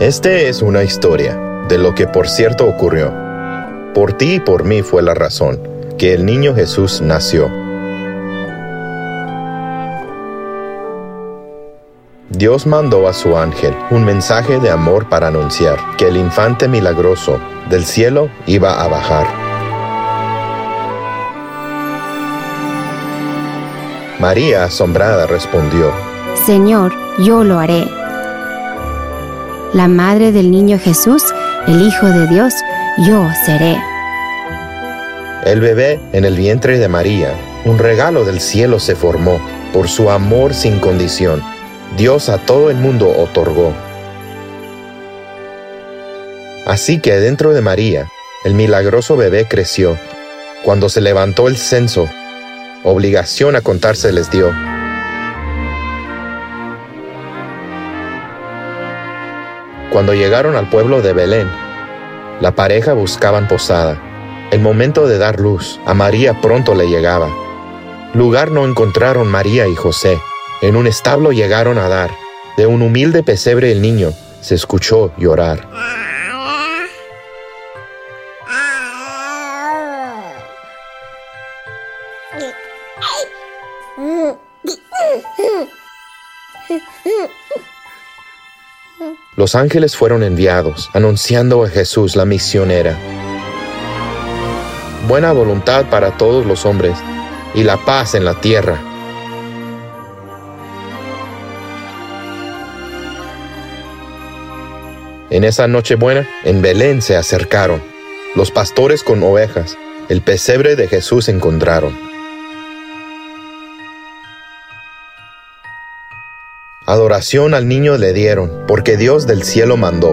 Este es una historia de lo que por cierto ocurrió. Por ti y por mí fue la razón que el niño Jesús nació. Dios mandó a su ángel un mensaje de amor para anunciar que el infante milagroso del cielo iba a bajar. María, asombrada, respondió, Señor, yo lo haré. La madre del niño Jesús, el Hijo de Dios, yo seré. El bebé en el vientre de María, un regalo del cielo se formó por su amor sin condición. Dios a todo el mundo otorgó. Así que dentro de María, el milagroso bebé creció. Cuando se levantó el censo, obligación a contarse les dio. Cuando llegaron al pueblo de Belén, la pareja buscaban posada. El momento de dar luz a María pronto le llegaba. Lugar no encontraron María y José. En un establo llegaron a dar. De un humilde pesebre el niño se escuchó llorar. Los ángeles fueron enviados, anunciando a Jesús la misionera. Buena voluntad para todos los hombres y la paz en la tierra. En esa noche buena, en Belén se acercaron. Los pastores con ovejas, el pesebre de Jesús encontraron. Adoración al niño le dieron, porque Dios del cielo mandó,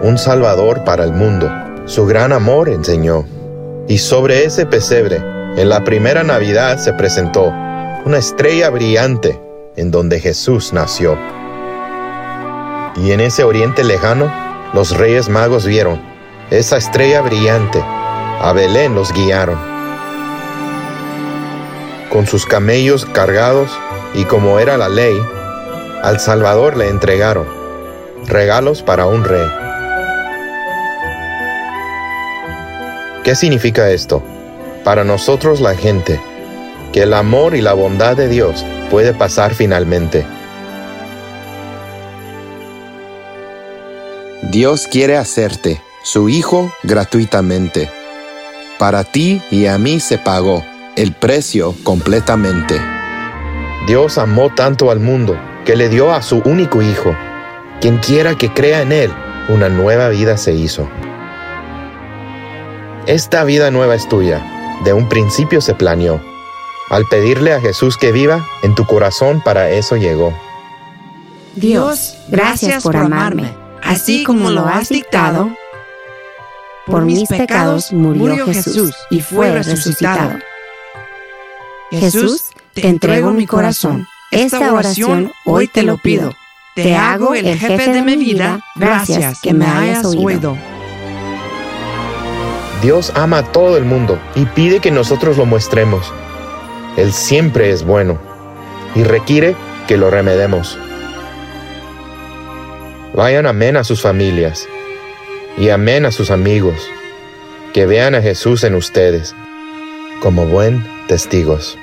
un Salvador para el mundo. Su gran amor enseñó. Y sobre ese pesebre, en la primera Navidad se presentó una estrella brillante en donde Jesús nació. Y en ese oriente lejano, los reyes magos vieron esa estrella brillante. A Belén los guiaron. Con sus camellos cargados, y como era la ley, al Salvador le entregaron regalos para un rey. ¿Qué significa esto? Para nosotros la gente, que el amor y la bondad de Dios puede pasar finalmente. Dios quiere hacerte su hijo gratuitamente. Para ti y a mí se pagó el precio completamente. Dios amó tanto al mundo que le dio a su único hijo. Quien quiera que crea en él, una nueva vida se hizo. Esta vida nueva es tuya. De un principio se planeó. Al pedirle a Jesús que viva, en tu corazón para eso llegó. Dios, gracias por amarme, así como lo has dictado. Por mis pecados murió Jesús y fue resucitado. Jesús, te entrego mi corazón. Esta oración hoy te lo pido. Te hago el jefe de mi vida. Gracias que me hayas oído. Dios ama a todo el mundo y pide que nosotros lo muestremos. Él siempre es bueno y requiere que lo remedemos. Vayan amén a sus familias y amén a sus amigos, que vean a Jesús en ustedes como buen testigos.